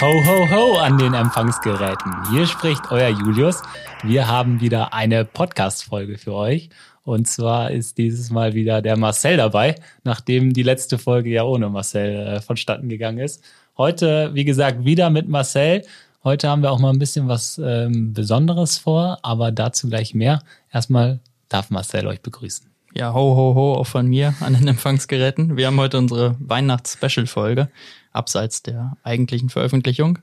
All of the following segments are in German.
Ho, ho, ho an den Empfangsgeräten. Hier spricht euer Julius. Wir haben wieder eine Podcast-Folge für euch. Und zwar ist dieses Mal wieder der Marcel dabei, nachdem die letzte Folge ja ohne Marcel äh, vonstatten gegangen ist. Heute, wie gesagt, wieder mit Marcel. Heute haben wir auch mal ein bisschen was ähm, Besonderes vor, aber dazu gleich mehr. Erstmal darf Marcel euch begrüßen. Ja, ho, ho, ho, auch von mir an den Empfangsgeräten. Wir haben heute unsere Weihnachts-Special-Folge abseits der eigentlichen Veröffentlichung.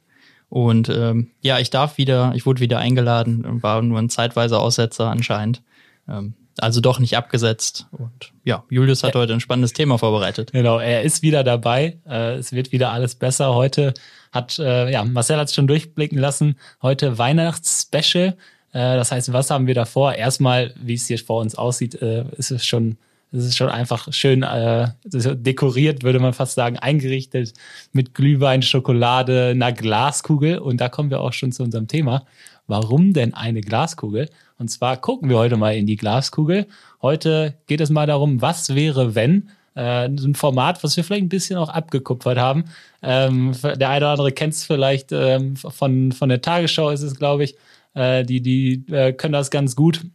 Und ähm, ja, ich darf wieder, ich wurde wieder eingeladen, war nur ein zeitweiser Aussetzer anscheinend. Ähm, also doch nicht abgesetzt. Und ja, Julius hat heute ein spannendes Thema vorbereitet. Genau, er ist wieder dabei. Äh, es wird wieder alles besser. Heute hat, äh, ja, Marcel hat es schon durchblicken lassen. Heute Weihnachtsspecial. Äh, das heißt, was haben wir davor? Erstmal, wie es hier vor uns aussieht, äh, ist es schon es ist schon einfach schön äh, dekoriert, würde man fast sagen, eingerichtet mit Glühwein, Schokolade, einer Glaskugel. Und da kommen wir auch schon zu unserem Thema. Warum denn eine Glaskugel? Und zwar gucken wir heute mal in die Glaskugel. Heute geht es mal darum, was wäre, wenn äh, ein Format, was wir vielleicht ein bisschen auch abgekupfert haben. Ähm, der eine oder andere kennt es vielleicht ähm, von, von der Tagesschau, ist es, glaube ich. Äh, die die äh, können das ganz gut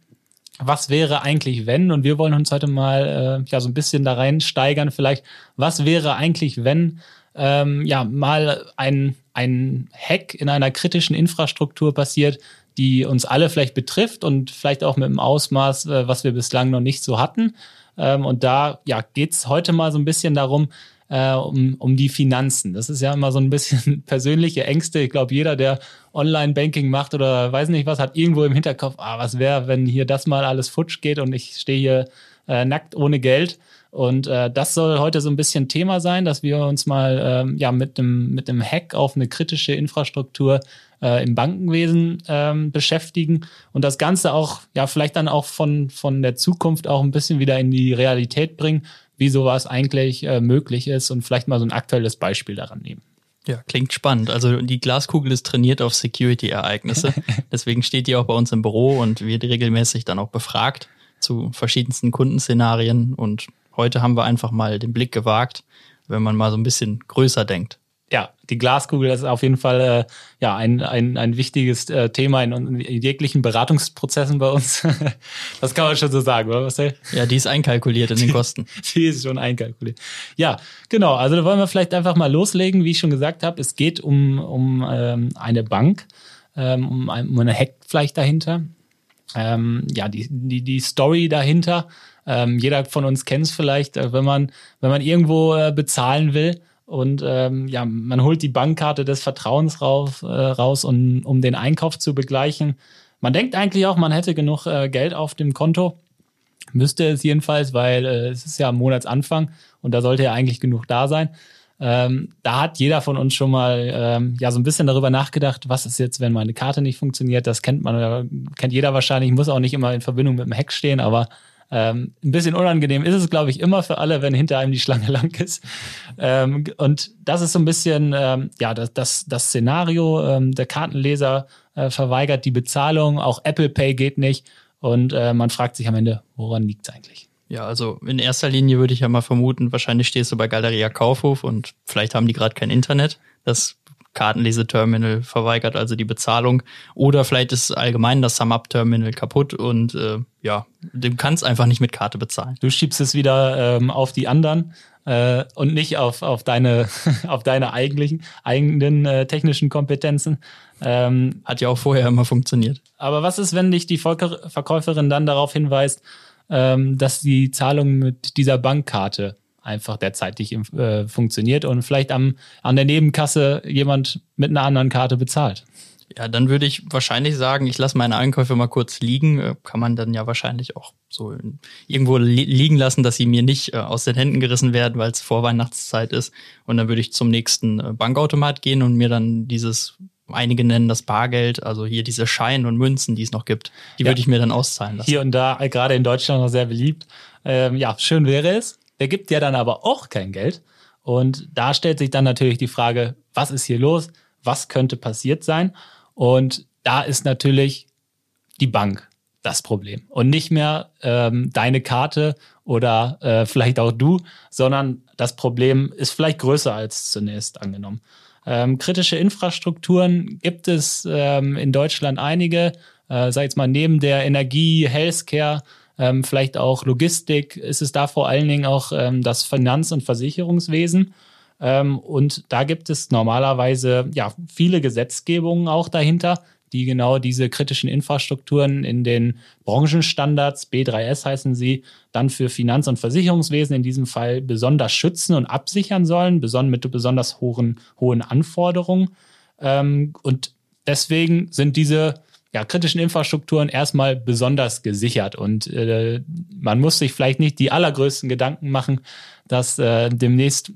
was wäre eigentlich, wenn? Und wir wollen uns heute mal äh, ja so ein bisschen da reinsteigern, vielleicht, was wäre eigentlich, wenn ähm, ja mal ein, ein Hack in einer kritischen Infrastruktur passiert, die uns alle vielleicht betrifft und vielleicht auch mit einem Ausmaß, äh, was wir bislang noch nicht so hatten. Ähm, und da ja, geht's heute mal so ein bisschen darum, äh, um, um die Finanzen. Das ist ja immer so ein bisschen persönliche Ängste. Ich glaube, jeder, der Online-Banking macht oder weiß nicht was, hat irgendwo im Hinterkopf, ah, was wäre, wenn hier das mal alles futsch geht und ich stehe hier äh, nackt ohne Geld. Und äh, das soll heute so ein bisschen Thema sein, dass wir uns mal ähm, ja mit dem mit dem Hack auf eine kritische Infrastruktur äh, im Bankenwesen ähm, beschäftigen und das Ganze auch ja vielleicht dann auch von von der Zukunft auch ein bisschen wieder in die Realität bringen, wie sowas eigentlich äh, möglich ist und vielleicht mal so ein aktuelles Beispiel daran nehmen. Ja, klingt spannend. Also die Glaskugel ist trainiert auf Security-Ereignisse. Deswegen steht die auch bei uns im Büro und wird regelmäßig dann auch befragt zu verschiedensten Kundenszenarien. Und heute haben wir einfach mal den Blick gewagt, wenn man mal so ein bisschen größer denkt ja, die Glaskugel ist auf jeden Fall äh, ja ein, ein, ein wichtiges äh, Thema in, in jeglichen Beratungsprozessen bei uns. das kann man schon so sagen, oder Marcel? Ja, die ist einkalkuliert in den Kosten. die, die ist schon einkalkuliert. Ja, genau. Also da wollen wir vielleicht einfach mal loslegen, wie ich schon gesagt habe. Es geht um, um ähm, eine Bank, ähm, um, ein, um eine Hack vielleicht dahinter. Ähm, ja, die, die, die Story dahinter. Ähm, jeder von uns kennt es vielleicht, äh, wenn man, wenn man irgendwo äh, bezahlen will und ähm, ja, man holt die Bankkarte des Vertrauens raus, äh, raus um, um den Einkauf zu begleichen. Man denkt eigentlich auch, man hätte genug äh, Geld auf dem Konto. Müsste es jedenfalls, weil äh, es ist ja Monatsanfang und da sollte ja eigentlich genug da sein. Ähm, da hat jeder von uns schon mal ähm, ja so ein bisschen darüber nachgedacht, was ist jetzt, wenn meine Karte nicht funktioniert. Das kennt man, kennt jeder wahrscheinlich, muss auch nicht immer in Verbindung mit dem Hack stehen, aber ähm, ein bisschen unangenehm ist es, glaube ich, immer für alle, wenn hinter einem die Schlange lang ist. Ähm, und das ist so ein bisschen, ähm, ja, das, das, das Szenario. Ähm, der Kartenleser äh, verweigert die Bezahlung, auch Apple Pay geht nicht. Und äh, man fragt sich am Ende, woran liegt es eigentlich? Ja, also in erster Linie würde ich ja mal vermuten, wahrscheinlich stehst du bei Galeria Kaufhof und vielleicht haben die gerade kein Internet. Das Kartenleseterminal verweigert also die Bezahlung. Oder vielleicht ist allgemein das Sum-Up-Terminal kaputt und äh, ja, du kannst einfach nicht mit Karte bezahlen. Du schiebst es wieder ähm, auf die anderen äh, und nicht auf, auf deine, auf deine eigentlichen, eigenen äh, technischen Kompetenzen. Ähm, Hat ja auch vorher immer funktioniert. Aber was ist, wenn dich die Verkäuferin dann darauf hinweist, ähm, dass die Zahlung mit dieser Bankkarte einfach derzeitig äh, funktioniert und vielleicht am, an der Nebenkasse jemand mit einer anderen Karte bezahlt. Ja, dann würde ich wahrscheinlich sagen, ich lasse meine Einkäufe mal kurz liegen. Äh, kann man dann ja wahrscheinlich auch so irgendwo li liegen lassen, dass sie mir nicht äh, aus den Händen gerissen werden, weil es Vorweihnachtszeit ist. Und dann würde ich zum nächsten äh, Bankautomat gehen und mir dann dieses, einige nennen das Bargeld, also hier diese Scheine und Münzen, die es noch gibt, die ja. würde ich mir dann auszahlen lassen. Hier und da, äh, gerade in Deutschland noch sehr beliebt. Ähm, ja, schön wäre es. Der gibt ja dann aber auch kein Geld. Und da stellt sich dann natürlich die Frage, was ist hier los? Was könnte passiert sein? Und da ist natürlich die Bank das Problem. Und nicht mehr ähm, deine Karte oder äh, vielleicht auch du, sondern das Problem ist vielleicht größer als zunächst angenommen. Ähm, kritische Infrastrukturen gibt es ähm, in Deutschland einige, äh, sag jetzt mal neben der Energie, Healthcare, ähm, vielleicht auch Logistik, ist es da vor allen Dingen auch ähm, das Finanz- und Versicherungswesen. Ähm, und da gibt es normalerweise ja viele Gesetzgebungen auch dahinter, die genau diese kritischen Infrastrukturen in den Branchenstandards, B3S heißen sie, dann für Finanz- und Versicherungswesen in diesem Fall besonders schützen und absichern sollen, mit besonders hohen, hohen Anforderungen. Ähm, und deswegen sind diese ja, kritischen Infrastrukturen erstmal besonders gesichert. Und äh, man muss sich vielleicht nicht die allergrößten Gedanken machen, dass äh, demnächst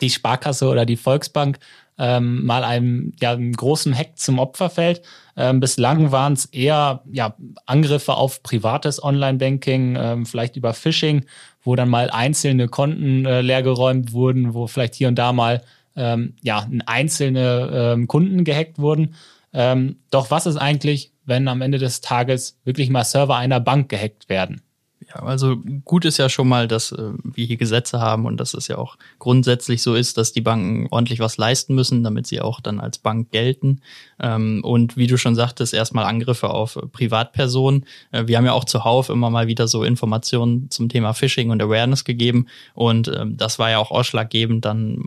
die Sparkasse oder die Volksbank ähm, mal einem, ja, einem großen Hack zum Opfer fällt. Ähm, bislang waren es eher ja, Angriffe auf privates Online-Banking, ähm, vielleicht über Phishing, wo dann mal einzelne Konten äh, leergeräumt wurden, wo vielleicht hier und da mal ähm, ja, einzelne ähm, Kunden gehackt wurden. Ähm, doch was ist eigentlich, wenn am Ende des Tages wirklich mal Server einer Bank gehackt werden? Ja, also gut ist ja schon mal, dass äh, wir hier Gesetze haben und dass es ja auch grundsätzlich so ist, dass die Banken ordentlich was leisten müssen, damit sie auch dann als Bank gelten. Ähm, und wie du schon sagtest, erstmal Angriffe auf Privatpersonen. Äh, wir haben ja auch zuhauf immer mal wieder so Informationen zum Thema Phishing und Awareness gegeben und ähm, das war ja auch ausschlaggebend dann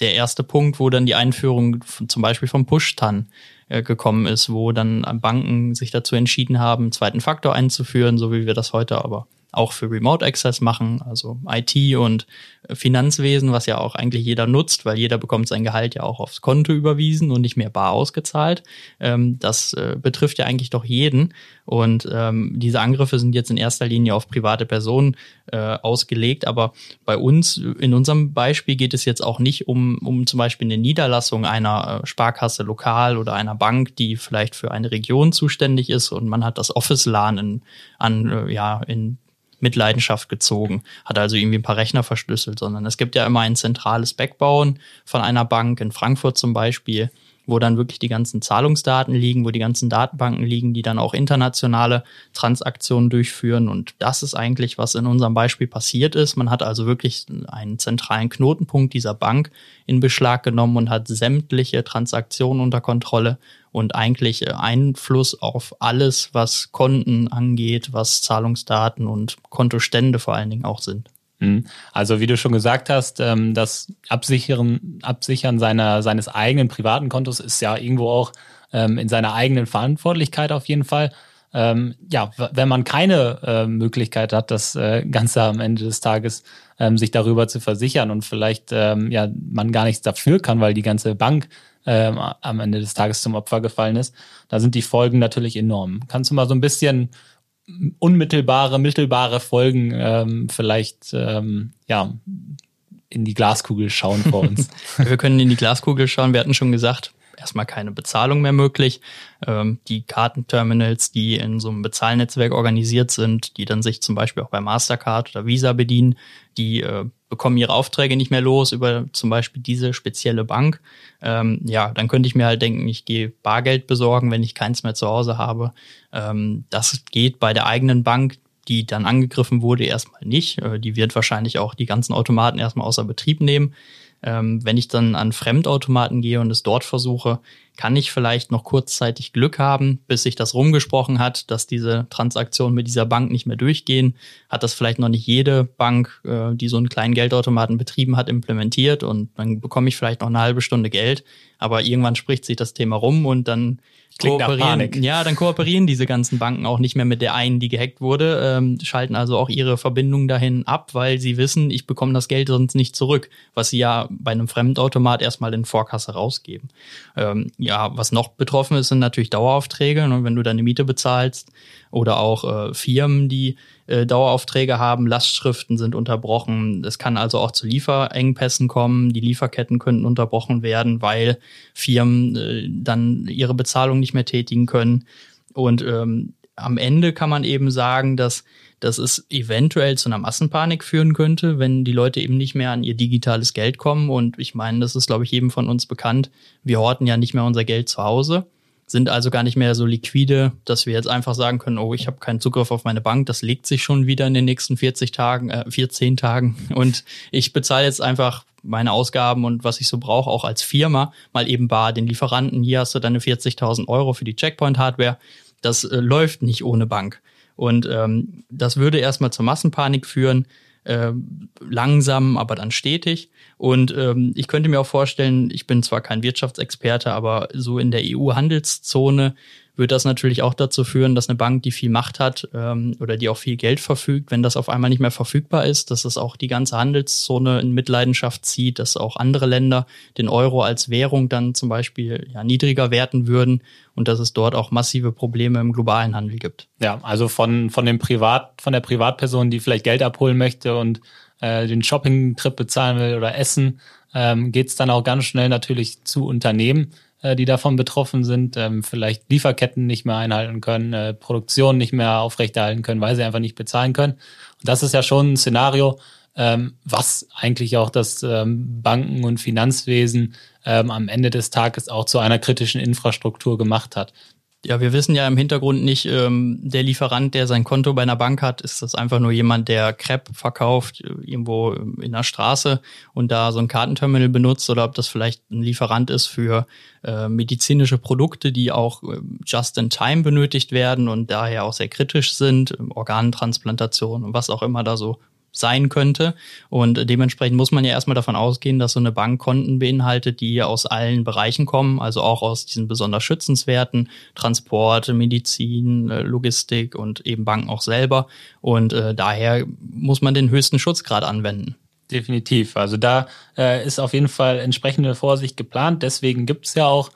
der erste Punkt, wo dann die Einführung zum Beispiel vom Push-TAN äh, gekommen ist, wo dann Banken sich dazu entschieden haben, einen zweiten Faktor einzuführen, so wie wir das heute aber auch für Remote Access machen, also IT und Finanzwesen, was ja auch eigentlich jeder nutzt, weil jeder bekommt sein Gehalt ja auch aufs Konto überwiesen und nicht mehr bar ausgezahlt. Ähm, das äh, betrifft ja eigentlich doch jeden. Und ähm, diese Angriffe sind jetzt in erster Linie auf private Personen äh, ausgelegt. Aber bei uns, in unserem Beispiel, geht es jetzt auch nicht um, um zum Beispiel eine Niederlassung einer äh, Sparkasse lokal oder einer Bank, die vielleicht für eine Region zuständig ist und man hat das Office-LAN in, an, äh, ja, in Mitleidenschaft gezogen, hat also irgendwie ein paar Rechner verschlüsselt, sondern es gibt ja immer ein zentrales Backbone von einer Bank, in Frankfurt zum Beispiel, wo dann wirklich die ganzen Zahlungsdaten liegen, wo die ganzen Datenbanken liegen, die dann auch internationale Transaktionen durchführen. Und das ist eigentlich, was in unserem Beispiel passiert ist. Man hat also wirklich einen zentralen Knotenpunkt dieser Bank in Beschlag genommen und hat sämtliche Transaktionen unter Kontrolle und eigentlich äh, Einfluss auf alles, was Konten angeht, was Zahlungsdaten und Kontostände vor allen Dingen auch sind. Mhm. Also wie du schon gesagt hast, ähm, das Absichern, Absichern seiner, seines eigenen privaten Kontos ist ja irgendwo auch ähm, in seiner eigenen Verantwortlichkeit auf jeden Fall. Ähm, ja, wenn man keine Möglichkeit hat, das äh, Ganze am Ende des Tages sich darüber zu versichern und vielleicht ja man gar nichts dafür kann, weil die ganze Bank am Ende des Tages zum Opfer gefallen ist, da sind die Folgen natürlich enorm. Kannst du mal so ein bisschen unmittelbare, mittelbare Folgen ähm, vielleicht ähm, ja in die Glaskugel schauen vor uns. Wir können in die Glaskugel schauen. Wir hatten schon gesagt, erstmal keine Bezahlung mehr möglich. Ähm, die Kartenterminals, die in so einem Bezahlnetzwerk organisiert sind, die dann sich zum Beispiel auch bei Mastercard oder Visa bedienen, die äh, bekommen ihre Aufträge nicht mehr los über zum Beispiel diese spezielle Bank. Ähm, ja, dann könnte ich mir halt denken, ich gehe Bargeld besorgen, wenn ich keins mehr zu Hause habe. Ähm, das geht bei der eigenen Bank, die dann angegriffen wurde, erstmal nicht. Äh, die wird wahrscheinlich auch die ganzen Automaten erstmal außer Betrieb nehmen. Ähm, wenn ich dann an Fremdautomaten gehe und es dort versuche, kann ich vielleicht noch kurzzeitig Glück haben, bis sich das rumgesprochen hat, dass diese Transaktionen mit dieser Bank nicht mehr durchgehen. Hat das vielleicht noch nicht jede Bank, äh, die so einen kleinen Geldautomaten betrieben hat, implementiert und dann bekomme ich vielleicht noch eine halbe Stunde Geld. Aber irgendwann spricht sich das Thema rum und dann kooperieren, ja, dann kooperieren diese ganzen Banken auch nicht mehr mit der einen, die gehackt wurde, ähm, schalten also auch ihre Verbindung dahin ab, weil sie wissen, ich bekomme das Geld sonst nicht zurück, was sie ja bei einem Fremdautomat erstmal in Vorkasse rausgeben. Ähm, ja, was noch betroffen ist, sind natürlich Daueraufträge. Und ne, wenn du deine Miete bezahlst oder auch äh, Firmen, die äh, Daueraufträge haben, Lastschriften sind unterbrochen. Es kann also auch zu Lieferengpässen kommen. Die Lieferketten könnten unterbrochen werden, weil Firmen äh, dann ihre Bezahlung nicht mehr tätigen können. Und ähm, am Ende kann man eben sagen, dass dass es eventuell zu einer Massenpanik führen könnte, wenn die Leute eben nicht mehr an ihr digitales Geld kommen. Und ich meine, das ist, glaube ich, jedem von uns bekannt. Wir horten ja nicht mehr unser Geld zu Hause, sind also gar nicht mehr so liquide, dass wir jetzt einfach sagen können, oh, ich habe keinen Zugriff auf meine Bank, das legt sich schon wieder in den nächsten 40 Tagen, äh, 14 Tagen. Und ich bezahle jetzt einfach meine Ausgaben und was ich so brauche, auch als Firma, mal eben bar den Lieferanten, hier hast du deine 40.000 Euro für die Checkpoint-Hardware, das äh, läuft nicht ohne Bank. Und ähm, das würde erstmal zur Massenpanik führen, äh, langsam, aber dann stetig. Und ähm, ich könnte mir auch vorstellen, ich bin zwar kein Wirtschaftsexperte, aber so in der EU-Handelszone wird das natürlich auch dazu führen, dass eine Bank, die viel Macht hat ähm, oder die auch viel Geld verfügt, wenn das auf einmal nicht mehr verfügbar ist, dass es auch die ganze Handelszone in Mitleidenschaft zieht, dass auch andere Länder den Euro als Währung dann zum Beispiel ja, niedriger werten würden und dass es dort auch massive Probleme im globalen Handel gibt. Ja, also von, von dem Privat, von der Privatperson, die vielleicht Geld abholen möchte und äh, den Shopping-Trip bezahlen will oder essen, ähm, geht es dann auch ganz schnell natürlich zu Unternehmen äh, die davon betroffen sind, ähm, vielleicht Lieferketten nicht mehr einhalten können, äh, Produktion nicht mehr aufrechterhalten können, weil sie einfach nicht bezahlen können. Und das ist ja schon ein Szenario, ähm, was eigentlich auch das ähm, Banken- und Finanzwesen ähm, am Ende des Tages auch zu einer kritischen Infrastruktur gemacht hat. Ja, wir wissen ja im Hintergrund nicht, ähm, der Lieferant, der sein Konto bei einer Bank hat, ist das einfach nur jemand, der Crepe verkauft, äh, irgendwo in der Straße und da so ein Kartenterminal benutzt oder ob das vielleicht ein Lieferant ist für äh, medizinische Produkte, die auch äh, just in time benötigt werden und daher auch sehr kritisch sind, Organtransplantation und was auch immer da so sein könnte. Und dementsprechend muss man ja erstmal davon ausgehen, dass so eine Bank Konten beinhaltet, die aus allen Bereichen kommen, also auch aus diesen besonders schützenswerten Transport, Medizin, äh, Logistik und eben Banken auch selber. Und äh, daher muss man den höchsten Schutzgrad anwenden. Definitiv. Also da äh, ist auf jeden Fall entsprechende Vorsicht geplant. Deswegen gibt es ja auch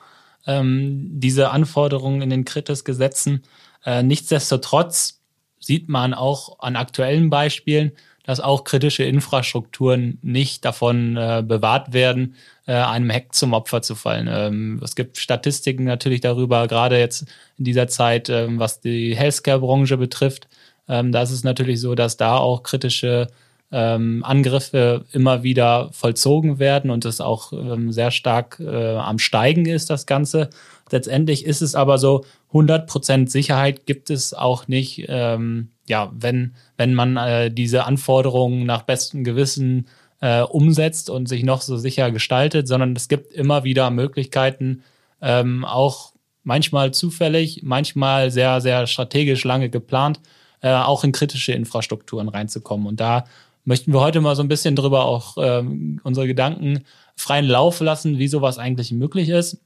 ähm, diese Anforderungen in den Kritis-Gesetzen. Äh, nichtsdestotrotz sieht man auch an aktuellen Beispielen, dass auch kritische Infrastrukturen nicht davon äh, bewahrt werden, äh, einem Hack zum Opfer zu fallen. Ähm, es gibt Statistiken natürlich darüber, gerade jetzt in dieser Zeit, ähm, was die Healthcare-Branche betrifft. Ähm, da ist es natürlich so, dass da auch kritische ähm, Angriffe immer wieder vollzogen werden und es auch ähm, sehr stark äh, am Steigen ist, das Ganze. Letztendlich ist es aber so, 100% Sicherheit gibt es auch nicht, ähm, ja, wenn, wenn man äh, diese Anforderungen nach bestem Gewissen äh, umsetzt und sich noch so sicher gestaltet, sondern es gibt immer wieder Möglichkeiten, ähm, auch manchmal zufällig, manchmal sehr, sehr strategisch lange geplant, äh, auch in kritische Infrastrukturen reinzukommen. Und da möchten wir heute mal so ein bisschen drüber auch ähm, unsere Gedanken freien Lauf lassen, wie sowas eigentlich möglich ist.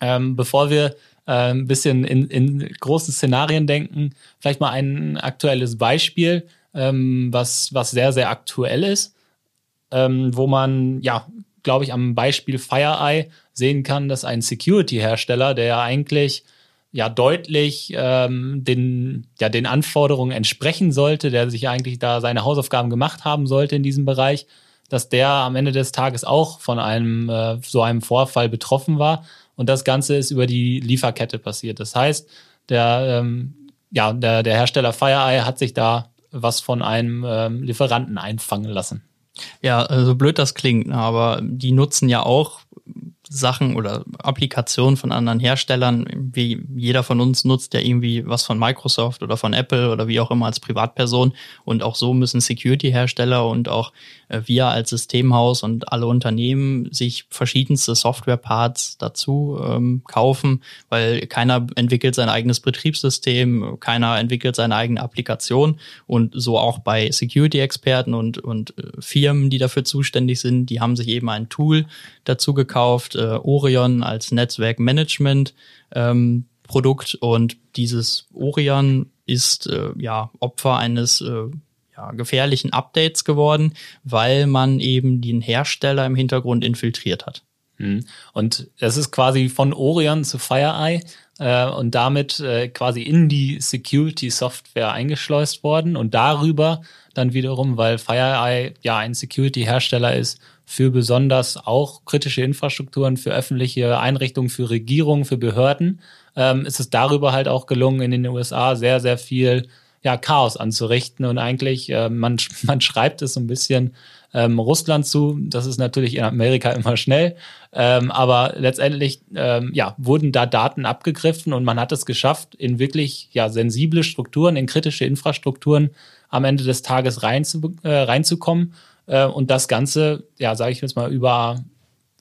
Ähm, bevor wir ein bisschen in, in großen Szenarien denken, vielleicht mal ein aktuelles Beispiel, ähm, was, was sehr, sehr aktuell ist, ähm, wo man, ja, glaube ich, am Beispiel FireEye sehen kann, dass ein Security-Hersteller, der ja eigentlich ja deutlich ähm, den, ja, den Anforderungen entsprechen sollte, der sich eigentlich da seine Hausaufgaben gemacht haben sollte in diesem Bereich, dass der am Ende des Tages auch von einem äh, so einem Vorfall betroffen war. Und das Ganze ist über die Lieferkette passiert. Das heißt, der, ähm, ja, der, der Hersteller FireEye hat sich da was von einem ähm, Lieferanten einfangen lassen. Ja, so also blöd das klingt, aber die nutzen ja auch Sachen oder Applikationen von anderen Herstellern. Wie jeder von uns nutzt ja irgendwie was von Microsoft oder von Apple oder wie auch immer als Privatperson. Und auch so müssen Security-Hersteller und auch äh, wir als Systemhaus und alle Unternehmen sich verschiedenste Software-Parts dazu ähm, kaufen, weil keiner entwickelt sein eigenes Betriebssystem, keiner entwickelt seine eigene Applikation und so auch bei Security-Experten und, und äh, Firmen, die dafür zuständig sind, die haben sich eben ein Tool dazu gekauft, äh, Orion als Netzwerkmanagement. Ähm, Produkt und dieses Orion ist äh, ja Opfer eines äh, ja, gefährlichen Updates geworden, weil man eben den Hersteller im Hintergrund infiltriert hat. Mhm. Und das ist quasi von Orion zu FireEye äh, und damit äh, quasi in die Security-Software eingeschleust worden und darüber dann wiederum, weil FireEye ja ein Security-Hersteller ist für besonders auch kritische Infrastrukturen, für öffentliche Einrichtungen, für Regierungen, für Behörden, ähm, ist es darüber halt auch gelungen, in den USA sehr, sehr viel ja, Chaos anzurichten. Und eigentlich, äh, man, man schreibt es so ein bisschen ähm, Russland zu. Das ist natürlich in Amerika immer schnell. Ähm, aber letztendlich ähm, ja, wurden da Daten abgegriffen und man hat es geschafft, in wirklich ja, sensible Strukturen, in kritische Infrastrukturen am Ende des Tages rein zu, äh, reinzukommen. Äh, und das Ganze, ja, sage ich jetzt mal, über,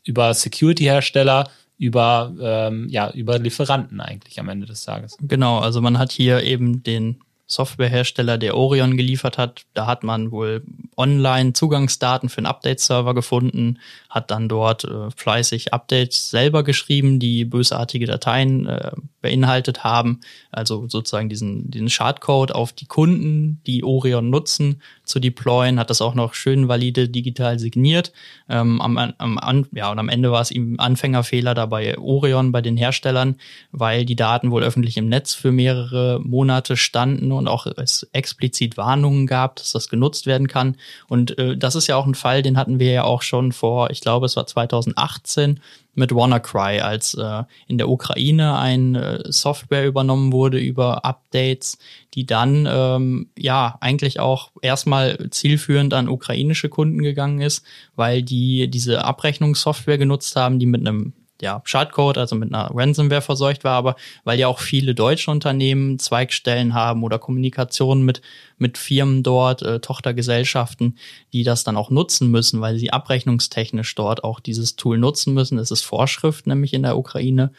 über Security-Hersteller, über, ähm, ja, über Lieferanten eigentlich am Ende des Tages. Genau, also man hat hier eben den Softwarehersteller, der Orion geliefert hat. Da hat man wohl online Zugangsdaten für einen Update-Server gefunden, hat dann dort äh, fleißig Updates selber geschrieben, die bösartige Dateien äh, beinhaltet haben. Also sozusagen diesen, diesen Schadcode auf die Kunden, die Orion nutzen, zu deployen, hat das auch noch schön valide digital signiert. Ähm, am, am, ja, und am Ende war es ihm Anfängerfehler dabei Orion bei den Herstellern, weil die Daten wohl öffentlich im Netz für mehrere Monate standen und auch es explizit Warnungen gab, dass das genutzt werden kann. Und äh, das ist ja auch ein Fall, den hatten wir ja auch schon vor, ich glaube, es war 2018 mit WannaCry, als äh, in der Ukraine ein äh, Software übernommen wurde über Updates, die dann ähm, ja eigentlich auch erstmal zielführend an ukrainische Kunden gegangen ist, weil die diese Abrechnungssoftware genutzt haben, die mit einem ja, Schadcode, also mit einer Ransomware verseucht war, aber weil ja auch viele deutsche Unternehmen Zweigstellen haben oder Kommunikation mit, mit Firmen dort, äh, Tochtergesellschaften, die das dann auch nutzen müssen, weil sie abrechnungstechnisch dort auch dieses Tool nutzen müssen. Es ist Vorschrift nämlich in der Ukraine.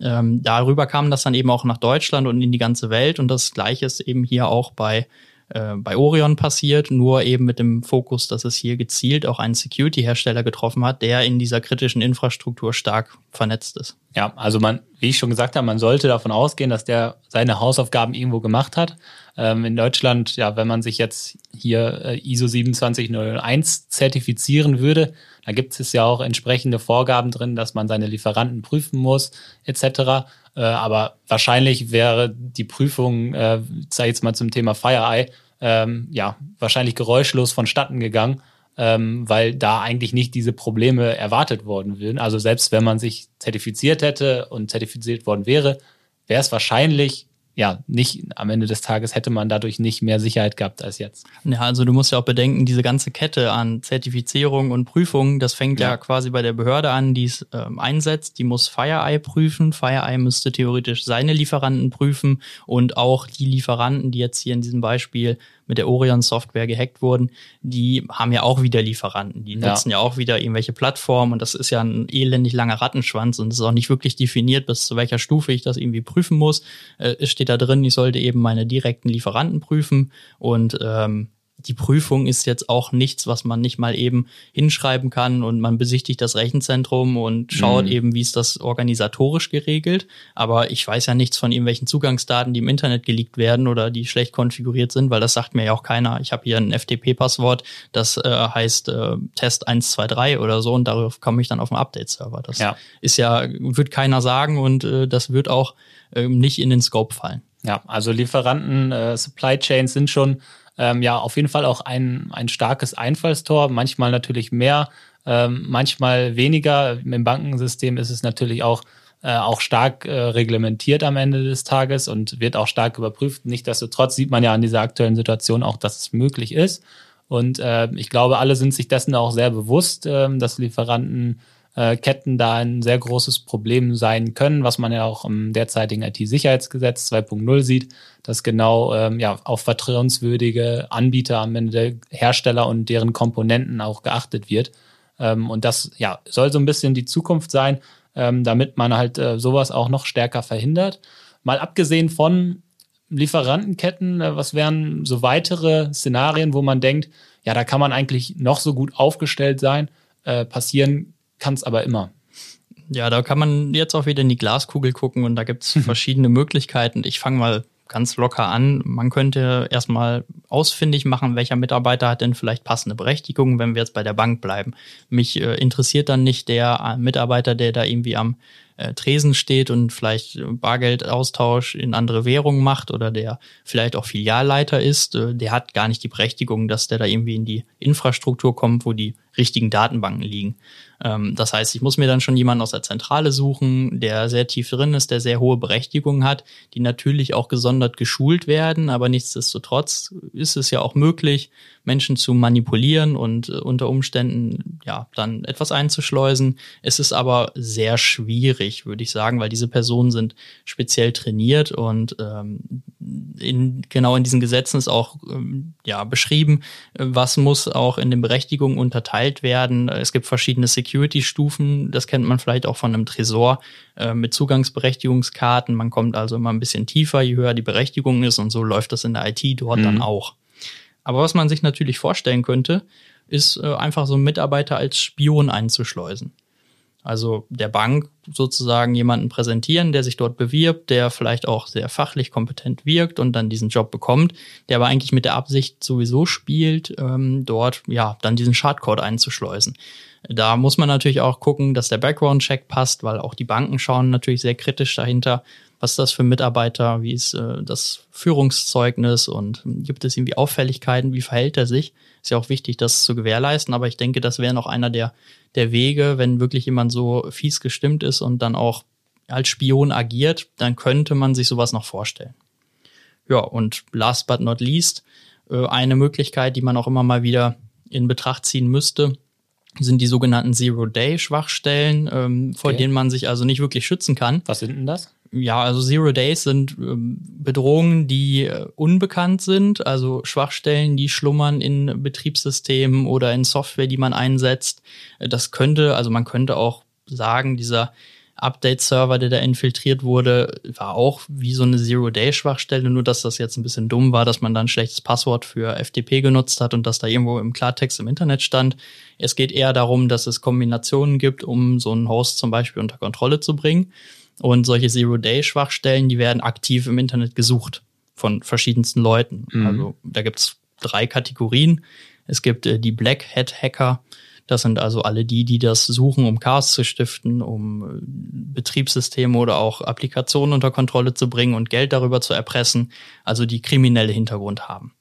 Ähm, darüber kam das dann eben auch nach Deutschland und in die ganze Welt und das gleiche ist eben hier auch bei äh, bei Orion passiert, nur eben mit dem Fokus, dass es hier gezielt auch einen Security-Hersteller getroffen hat, der in dieser kritischen Infrastruktur stark vernetzt ist. Ja, also man, wie ich schon gesagt habe, man sollte davon ausgehen, dass der seine Hausaufgaben irgendwo gemacht hat. Ähm, in Deutschland, ja, wenn man sich jetzt hier äh, ISO 27001 zertifizieren würde, da gibt es ja auch entsprechende Vorgaben drin, dass man seine Lieferanten prüfen muss, etc. Äh, aber wahrscheinlich wäre die Prüfung, äh, sag jetzt mal zum Thema FireEye, ähm, ja, wahrscheinlich geräuschlos vonstatten gegangen, ähm, weil da eigentlich nicht diese Probleme erwartet worden würden. Also selbst wenn man sich zertifiziert hätte und zertifiziert worden wäre, wäre es wahrscheinlich ja, nicht am Ende des Tages hätte man dadurch nicht mehr Sicherheit gehabt als jetzt. Ja, also du musst ja auch bedenken, diese ganze Kette an Zertifizierung und Prüfungen, das fängt ja, ja quasi bei der Behörde an, die es ähm, einsetzt. Die muss FireEye prüfen. FireEye müsste theoretisch seine Lieferanten prüfen und auch die Lieferanten, die jetzt hier in diesem Beispiel mit der Orion-Software gehackt wurden, die haben ja auch wieder Lieferanten. Die nutzen ja. ja auch wieder irgendwelche Plattformen und das ist ja ein elendig langer Rattenschwanz und es ist auch nicht wirklich definiert, bis zu welcher Stufe ich das irgendwie prüfen muss. Äh, es steht da drin, ich sollte eben meine direkten Lieferanten prüfen und ähm, die Prüfung ist jetzt auch nichts, was man nicht mal eben hinschreiben kann und man besichtigt das Rechenzentrum und schaut mhm. eben, wie ist das organisatorisch geregelt. Aber ich weiß ja nichts von irgendwelchen Zugangsdaten, die im Internet geleakt werden oder die schlecht konfiguriert sind, weil das sagt mir ja auch keiner. Ich habe hier ein FTP-Passwort, das äh, heißt äh, Test 123 oder so und darauf komme ich dann auf den Update-Server. Das ja. ist ja, wird keiner sagen und äh, das wird auch äh, nicht in den Scope fallen. Ja, also Lieferanten, äh, Supply Chains sind schon ähm, ja auf jeden Fall auch ein, ein starkes Einfallstor, manchmal natürlich mehr, ähm, manchmal weniger. Im Bankensystem ist es natürlich auch, äh, auch stark äh, reglementiert am Ende des Tages und wird auch stark überprüft. Nichtsdestotrotz sieht man ja an dieser aktuellen Situation auch, dass es möglich ist. Und äh, ich glaube, alle sind sich dessen auch sehr bewusst, äh, dass Lieferanten äh, Ketten da ein sehr großes Problem sein können, was man ja auch im derzeitigen IT-Sicherheitsgesetz 2.0 sieht, dass genau ähm, ja, auf vertrauenswürdige Anbieter am Ende der Hersteller und deren Komponenten auch geachtet wird. Ähm, und das ja, soll so ein bisschen die Zukunft sein, ähm, damit man halt äh, sowas auch noch stärker verhindert. Mal abgesehen von Lieferantenketten, äh, was wären so weitere Szenarien, wo man denkt, ja, da kann man eigentlich noch so gut aufgestellt sein, äh, passieren kann es aber immer. Ja, da kann man jetzt auch wieder in die Glaskugel gucken und da gibt es verschiedene Möglichkeiten. Ich fange mal ganz locker an. Man könnte erstmal ausfindig machen, welcher Mitarbeiter hat denn vielleicht passende Berechtigung, wenn wir jetzt bei der Bank bleiben. Mich äh, interessiert dann nicht der äh, Mitarbeiter, der da irgendwie am äh, Tresen steht und vielleicht Bargeldaustausch in andere Währungen macht oder der vielleicht auch Filialleiter ist, äh, der hat gar nicht die Berechtigung, dass der da irgendwie in die Infrastruktur kommt, wo die richtigen Datenbanken liegen. Ähm, das heißt, ich muss mir dann schon jemanden aus der Zentrale suchen, der sehr tief drin ist, der sehr hohe Berechtigungen hat, die natürlich auch gesondert geschult werden, aber nichtsdestotrotz ist es ja auch möglich, Menschen zu manipulieren und äh, unter Umständen ja dann etwas einzuschleusen. Es ist aber sehr schwierig, würde ich sagen, weil diese Personen sind speziell trainiert und ähm, in, genau in diesen Gesetzen ist auch ähm, ja beschrieben, äh, was muss auch in den Berechtigungen unterteilt werden. Es gibt verschiedene Security-Stufen, das kennt man vielleicht auch von einem Tresor äh, mit Zugangsberechtigungskarten. Man kommt also immer ein bisschen tiefer, je höher die Berechtigung ist und so läuft das in der IT dort mhm. dann auch. Aber was man sich natürlich vorstellen könnte, ist äh, einfach so einen Mitarbeiter als Spion einzuschleusen. Also der Bank sozusagen jemanden präsentieren, der sich dort bewirbt, der vielleicht auch sehr fachlich kompetent wirkt und dann diesen Job bekommt, der aber eigentlich mit der Absicht sowieso spielt, ähm, dort ja dann diesen Schadcode einzuschleusen. Da muss man natürlich auch gucken, dass der Background-Check passt, weil auch die Banken schauen natürlich sehr kritisch dahinter, was ist das für Mitarbeiter, wie ist äh, das Führungszeugnis und gibt es irgendwie Auffälligkeiten, wie verhält er sich? Ist ja auch wichtig, das zu gewährleisten, aber ich denke, das wäre noch einer der, der Wege, wenn wirklich jemand so fies gestimmt ist und dann auch als Spion agiert, dann könnte man sich sowas noch vorstellen. Ja, und last but not least, äh, eine Möglichkeit, die man auch immer mal wieder in Betracht ziehen müsste, sind die sogenannten Zero-Day-Schwachstellen, ähm, vor okay. denen man sich also nicht wirklich schützen kann. Was sind denn das? Ja, also Zero Days sind ähm, Bedrohungen, die äh, unbekannt sind, also Schwachstellen, die schlummern in Betriebssystemen oder in Software, die man einsetzt. Äh, das könnte, also man könnte auch sagen, dieser Update-Server, der da infiltriert wurde, war auch wie so eine Zero-Day-Schwachstelle, nur dass das jetzt ein bisschen dumm war, dass man dann ein schlechtes Passwort für FTP genutzt hat und dass da irgendwo im Klartext im Internet stand. Es geht eher darum, dass es Kombinationen gibt, um so einen Host zum Beispiel unter Kontrolle zu bringen. Und solche Zero-Day-Schwachstellen, die werden aktiv im Internet gesucht von verschiedensten Leuten. Mhm. Also da gibt's drei Kategorien. Es gibt äh, die Black Hat Hacker, das sind also alle die, die das suchen, um Chaos zu stiften, um äh, Betriebssysteme oder auch Applikationen unter Kontrolle zu bringen und Geld darüber zu erpressen, also die kriminelle Hintergrund haben.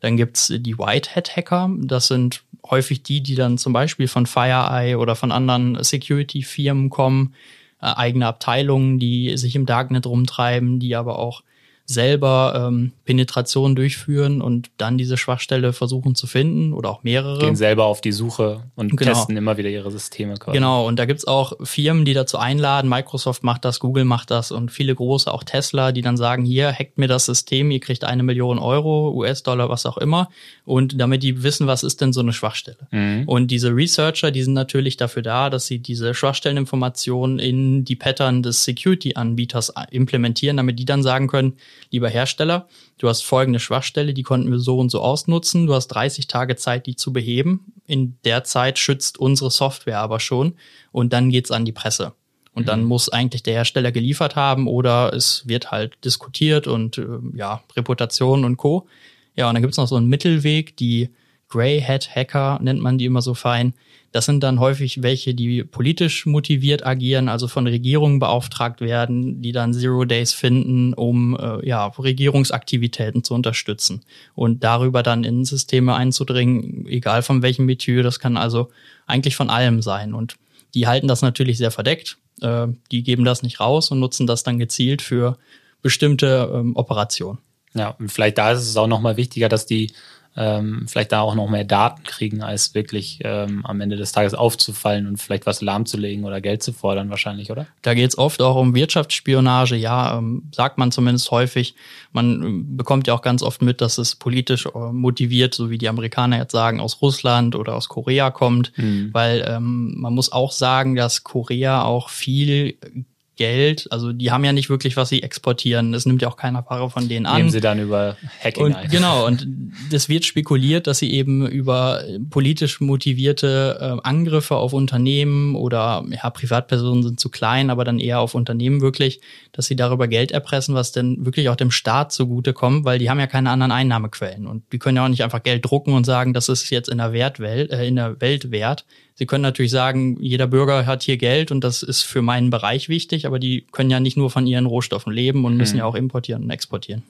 Dann gibt's die White Hat Hacker. Das sind häufig die, die dann zum Beispiel von FireEye oder von anderen Security-Firmen kommen, äh, eigene Abteilungen, die sich im Darknet rumtreiben, die aber auch selber ähm, Penetration durchführen und dann diese Schwachstelle versuchen zu finden oder auch mehrere. Gehen selber auf die Suche und genau. testen immer wieder ihre Systeme. Quasi. Genau, und da gibt's auch Firmen, die dazu einladen. Microsoft macht das, Google macht das und viele große, auch Tesla, die dann sagen, hier, hackt mir das System, ihr kriegt eine Million Euro, US-Dollar, was auch immer. Und damit die wissen, was ist denn so eine Schwachstelle. Mhm. Und diese Researcher, die sind natürlich dafür da, dass sie diese Schwachstelleninformationen in die Pattern des Security-Anbieters implementieren, damit die dann sagen können, lieber Hersteller, du hast folgende Schwachstelle, die konnten wir so und so ausnutzen, du hast 30 Tage Zeit, die zu beheben. In der Zeit schützt unsere Software aber schon und dann geht's an die Presse. Und dann mhm. muss eigentlich der Hersteller geliefert haben oder es wird halt diskutiert und äh, ja, Reputation und Co. Ja, und dann gibt's noch so einen Mittelweg, die Grey Hat Hacker nennt man die immer so fein. Das sind dann häufig welche, die politisch motiviert agieren, also von Regierungen beauftragt werden, die dann Zero Days finden, um äh, ja, Regierungsaktivitäten zu unterstützen und darüber dann in Systeme einzudringen, egal von welchem Metier. Das kann also eigentlich von allem sein. Und die halten das natürlich sehr verdeckt. Äh, die geben das nicht raus und nutzen das dann gezielt für bestimmte ähm, Operationen. Ja, und vielleicht da ist es auch nochmal wichtiger, dass die ähm, vielleicht da auch noch mehr Daten kriegen, als wirklich ähm, am Ende des Tages aufzufallen und vielleicht was lahmzulegen oder Geld zu fordern wahrscheinlich, oder? Da geht es oft auch um Wirtschaftsspionage, ja, ähm, sagt man zumindest häufig. Man ähm, bekommt ja auch ganz oft mit, dass es politisch äh, motiviert, so wie die Amerikaner jetzt sagen, aus Russland oder aus Korea kommt, mhm. weil ähm, man muss auch sagen, dass Korea auch viel Geld. Also die haben ja nicht wirklich, was sie exportieren. Das nimmt ja auch keiner Ware von denen an. Nehmen sie dann über Hacking und, ein. Genau, und das wird spekuliert, dass sie eben über politisch motivierte äh, Angriffe auf Unternehmen oder ja, Privatpersonen sind zu klein, aber dann eher auf Unternehmen wirklich, dass sie darüber Geld erpressen, was denn wirklich auch dem Staat zugutekommt, weil die haben ja keine anderen Einnahmequellen. Und die können ja auch nicht einfach Geld drucken und sagen, das ist jetzt in der Wertwelt, äh, in der Welt wert. Sie können natürlich sagen, jeder Bürger hat hier Geld und das ist für meinen Bereich wichtig, aber die können ja nicht nur von ihren Rohstoffen leben und müssen hm. ja auch importieren und exportieren.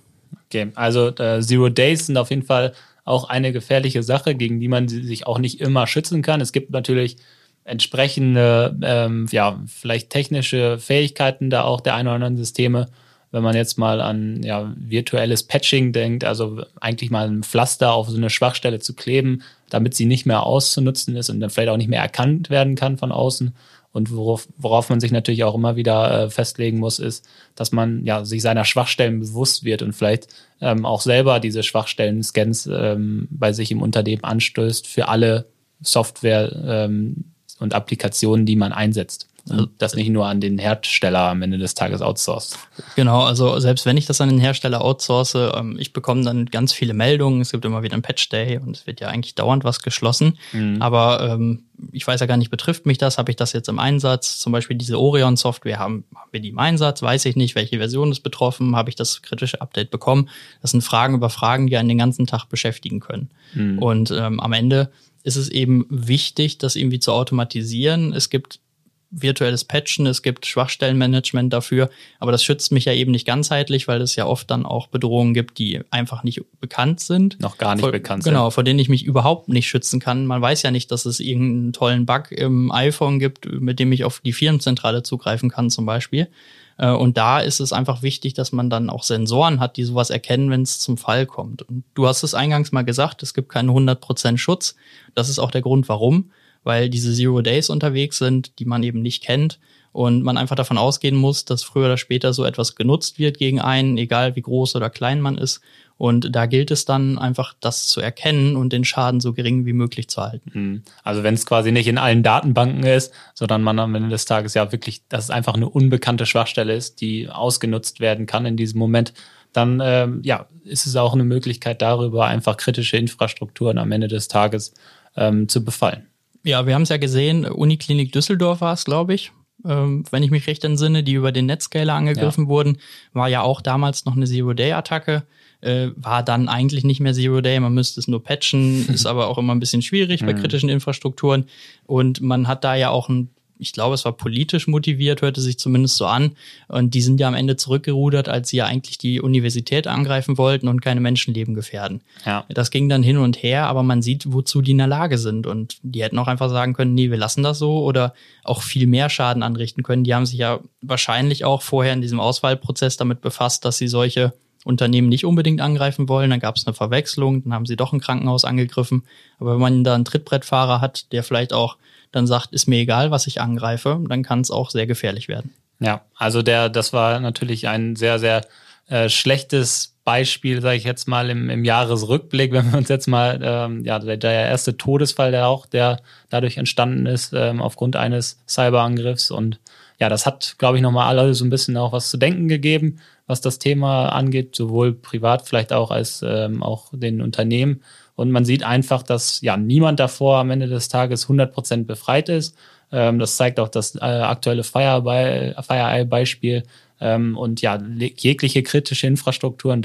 Okay, also äh, Zero Days sind auf jeden Fall auch eine gefährliche Sache, gegen die man sich auch nicht immer schützen kann. Es gibt natürlich entsprechende, ähm, ja, vielleicht technische Fähigkeiten da auch der ein oder anderen Systeme. Wenn man jetzt mal an ja, virtuelles Patching denkt, also eigentlich mal ein Pflaster auf so eine Schwachstelle zu kleben, damit sie nicht mehr auszunutzen ist und dann vielleicht auch nicht mehr erkannt werden kann von außen. Und worauf, worauf man sich natürlich auch immer wieder äh, festlegen muss, ist, dass man ja sich seiner Schwachstellen bewusst wird und vielleicht ähm, auch selber diese Schwachstellen-Scans ähm, bei sich im Unternehmen anstößt für alle Software ähm, und Applikationen, die man einsetzt. Also das nicht nur an den Hersteller am Ende des Tages outsourced. Genau, also selbst wenn ich das an den Hersteller outsource, ähm, ich bekomme dann ganz viele Meldungen, es gibt immer wieder einen Patch Day und es wird ja eigentlich dauernd was geschlossen. Mhm. Aber ähm, ich weiß ja gar nicht, betrifft mich das? Habe ich das jetzt im Einsatz? Zum Beispiel diese Orion-Software, haben, haben wir die im Einsatz? Weiß ich nicht, welche Version ist betroffen? Habe ich das kritische Update bekommen? Das sind Fragen über Fragen, die einen den ganzen Tag beschäftigen können. Mhm. Und ähm, am Ende ist es eben wichtig, das irgendwie zu automatisieren. Es gibt virtuelles Patchen, es gibt Schwachstellenmanagement dafür, aber das schützt mich ja eben nicht ganzheitlich, weil es ja oft dann auch Bedrohungen gibt, die einfach nicht bekannt sind. Noch gar nicht vor, bekannt sind. Genau, vor denen ich mich überhaupt nicht schützen kann. Man weiß ja nicht, dass es irgendeinen tollen Bug im iPhone gibt, mit dem ich auf die Firmenzentrale zugreifen kann zum Beispiel. Äh, und da ist es einfach wichtig, dass man dann auch Sensoren hat, die sowas erkennen, wenn es zum Fall kommt. Und du hast es eingangs mal gesagt, es gibt keinen 100% Schutz. Das ist auch der Grund, warum weil diese Zero Days unterwegs sind, die man eben nicht kennt und man einfach davon ausgehen muss, dass früher oder später so etwas genutzt wird gegen einen, egal wie groß oder klein man ist. Und da gilt es dann einfach, das zu erkennen und den Schaden so gering wie möglich zu halten. Hm. Also wenn es quasi nicht in allen Datenbanken ist, sondern man am Ende des Tages ja wirklich, dass es einfach eine unbekannte Schwachstelle ist, die ausgenutzt werden kann in diesem Moment, dann ähm, ja, ist es auch eine Möglichkeit darüber, einfach kritische Infrastrukturen am Ende des Tages ähm, zu befallen. Ja, wir haben es ja gesehen, Uniklinik Düsseldorf war es, glaube ich, ähm, wenn ich mich recht entsinne, die über den Netscaler angegriffen ja. wurden, war ja auch damals noch eine Zero-Day-Attacke. Äh, war dann eigentlich nicht mehr Zero Day, man müsste es nur patchen, ist aber auch immer ein bisschen schwierig bei kritischen Infrastrukturen. Und man hat da ja auch ein ich glaube, es war politisch motiviert, hörte sich zumindest so an. Und die sind ja am Ende zurückgerudert, als sie ja eigentlich die Universität angreifen wollten und keine Menschenleben gefährden. Ja. Das ging dann hin und her, aber man sieht, wozu die in der Lage sind. Und die hätten auch einfach sagen können, nee, wir lassen das so oder auch viel mehr Schaden anrichten können. Die haben sich ja wahrscheinlich auch vorher in diesem Auswahlprozess damit befasst, dass sie solche Unternehmen nicht unbedingt angreifen wollen. Dann gab es eine Verwechslung, dann haben sie doch ein Krankenhaus angegriffen. Aber wenn man da einen Trittbrettfahrer hat, der vielleicht auch dann sagt, ist mir egal, was ich angreife, dann kann es auch sehr gefährlich werden. Ja, also der, das war natürlich ein sehr, sehr äh, schlechtes Beispiel, sage ich jetzt mal, im, im Jahresrückblick, wenn wir uns jetzt mal, ähm, ja, der, erste Todesfall, der auch, der dadurch entstanden ist, ähm, aufgrund eines Cyberangriffs. Und ja, das hat, glaube ich, nochmal alle so ein bisschen auch was zu denken gegeben, was das Thema angeht, sowohl privat vielleicht auch als ähm, auch den Unternehmen. Und man sieht einfach, dass ja niemand davor am Ende des Tages 100% befreit ist. Ähm, das zeigt auch das äh, aktuelle Fire-Eye-Beispiel. Ähm, und ja, jegliche kritische Infrastrukturen,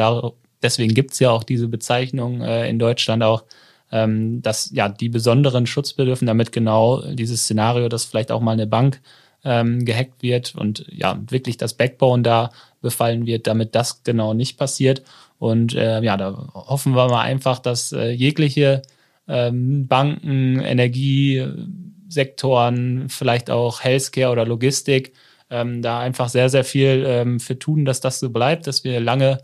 deswegen gibt's ja auch diese Bezeichnung äh, in Deutschland auch, ähm, dass ja die besonderen Schutz bedürfen, damit genau dieses Szenario, dass vielleicht auch mal eine Bank ähm, gehackt wird und ja, wirklich das Backbone da befallen wird, damit das genau nicht passiert. Und äh, ja, da hoffen wir mal einfach, dass äh, jegliche ähm, Banken, Energiesektoren, vielleicht auch Healthcare oder Logistik ähm, da einfach sehr, sehr viel ähm, für tun, dass das so bleibt, dass wir lange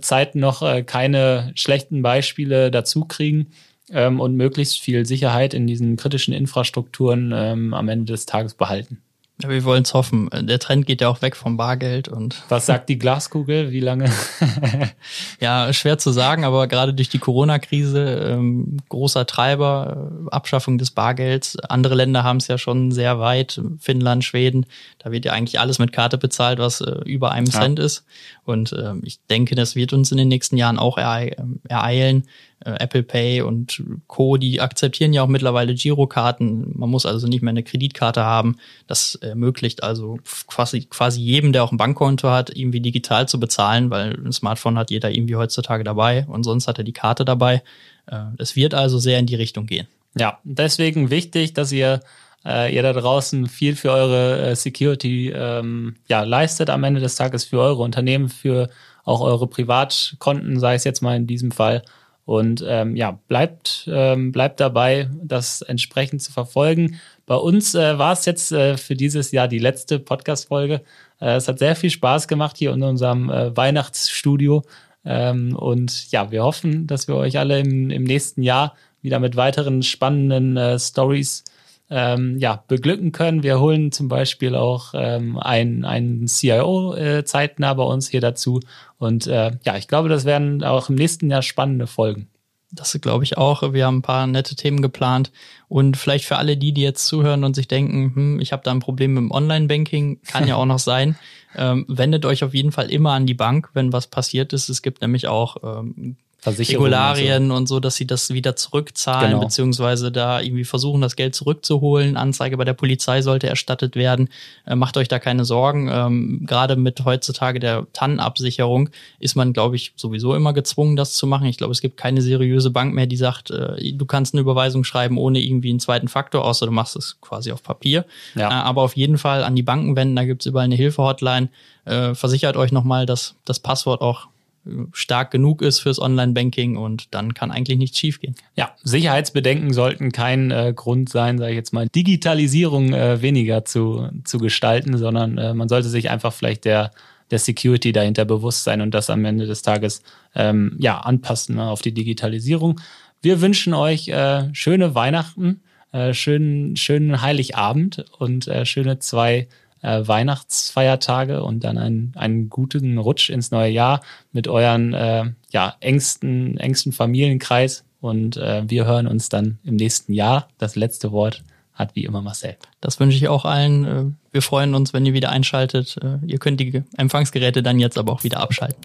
Zeit noch äh, keine schlechten Beispiele dazu kriegen ähm, und möglichst viel Sicherheit in diesen kritischen Infrastrukturen ähm, am Ende des Tages behalten. Ja, wir wollen es hoffen. Der Trend geht ja auch weg vom Bargeld und. Was sagt die Glaskugel? Wie lange? ja, schwer zu sagen, aber gerade durch die Corona-Krise ähm, großer Treiber, äh, Abschaffung des Bargelds. Andere Länder haben es ja schon sehr weit, Finnland, Schweden. Da wird ja eigentlich alles mit Karte bezahlt, was äh, über einem ja. Cent ist. Und ähm, ich denke, das wird uns in den nächsten Jahren auch ereilen äh, Apple Pay und Co., die akzeptieren ja auch mittlerweile Girokarten. Man muss also nicht mehr eine Kreditkarte haben. Das ermöglicht also quasi, quasi jedem, der auch ein Bankkonto hat, irgendwie digital zu bezahlen, weil ein Smartphone hat jeder irgendwie heutzutage dabei und sonst hat er die Karte dabei. Äh, es wird also sehr in die Richtung gehen. Ja, deswegen wichtig, dass ihr äh, ihr da draußen viel für eure äh, Security ähm, ja, leistet am Ende des Tages für eure Unternehmen, für auch eure Privatkonten, sei es jetzt mal in diesem Fall. Und ähm, ja, bleibt, ähm, bleibt dabei, das entsprechend zu verfolgen. Bei uns äh, war es jetzt äh, für dieses Jahr die letzte Podcast-Folge. Äh, es hat sehr viel Spaß gemacht hier in unserem äh, Weihnachtsstudio. Ähm, und ja, wir hoffen, dass wir euch alle im, im nächsten Jahr wieder mit weiteren spannenden äh, Stories ähm, ja, beglücken können. Wir holen zum Beispiel auch ähm, einen, einen CIO äh, zeitnah bei uns hier dazu. Und äh, ja, ich glaube, das werden auch im nächsten Jahr spannende Folgen. Das glaube ich auch. Wir haben ein paar nette Themen geplant. Und vielleicht für alle die, die jetzt zuhören und sich denken, hm, ich habe da ein Problem mit dem Online-Banking, kann ja auch noch sein. Ähm, wendet euch auf jeden Fall immer an die Bank, wenn was passiert ist. Es gibt nämlich auch ähm, Regularien und so. und so, dass sie das wieder zurückzahlen, genau. beziehungsweise da irgendwie versuchen, das Geld zurückzuholen. Anzeige bei der Polizei sollte erstattet werden. Äh, macht euch da keine Sorgen. Ähm, Gerade mit heutzutage der TAN-Absicherung ist man, glaube ich, sowieso immer gezwungen, das zu machen. Ich glaube, es gibt keine seriöse Bank mehr, die sagt, äh, du kannst eine Überweisung schreiben ohne irgendwie einen zweiten Faktor, außer du machst es quasi auf Papier. Ja. Äh, aber auf jeden Fall an die Banken wenden, da gibt's überall eine Hilfe-Hotline. Äh, versichert euch nochmal, dass das Passwort auch stark genug ist fürs Online-Banking und dann kann eigentlich nichts schiefgehen. Ja, Sicherheitsbedenken sollten kein äh, Grund sein, sage ich jetzt mal, Digitalisierung äh, weniger zu, zu gestalten, sondern äh, man sollte sich einfach vielleicht der, der Security dahinter bewusst sein und das am Ende des Tages ähm, ja, anpassen ne, auf die Digitalisierung. Wir wünschen euch äh, schöne Weihnachten, äh, schönen, schönen Heiligabend und äh, schöne zwei äh, Weihnachtsfeiertage und dann einen, einen guten Rutsch ins neue Jahr mit euren äh, ja, engsten, engsten Familienkreis. Und äh, wir hören uns dann im nächsten Jahr. Das letzte Wort hat wie immer Marcel. Das wünsche ich auch allen. Äh, wir freuen uns, wenn ihr wieder einschaltet. Äh, ihr könnt die Empfangsgeräte dann jetzt aber auch wieder abschalten.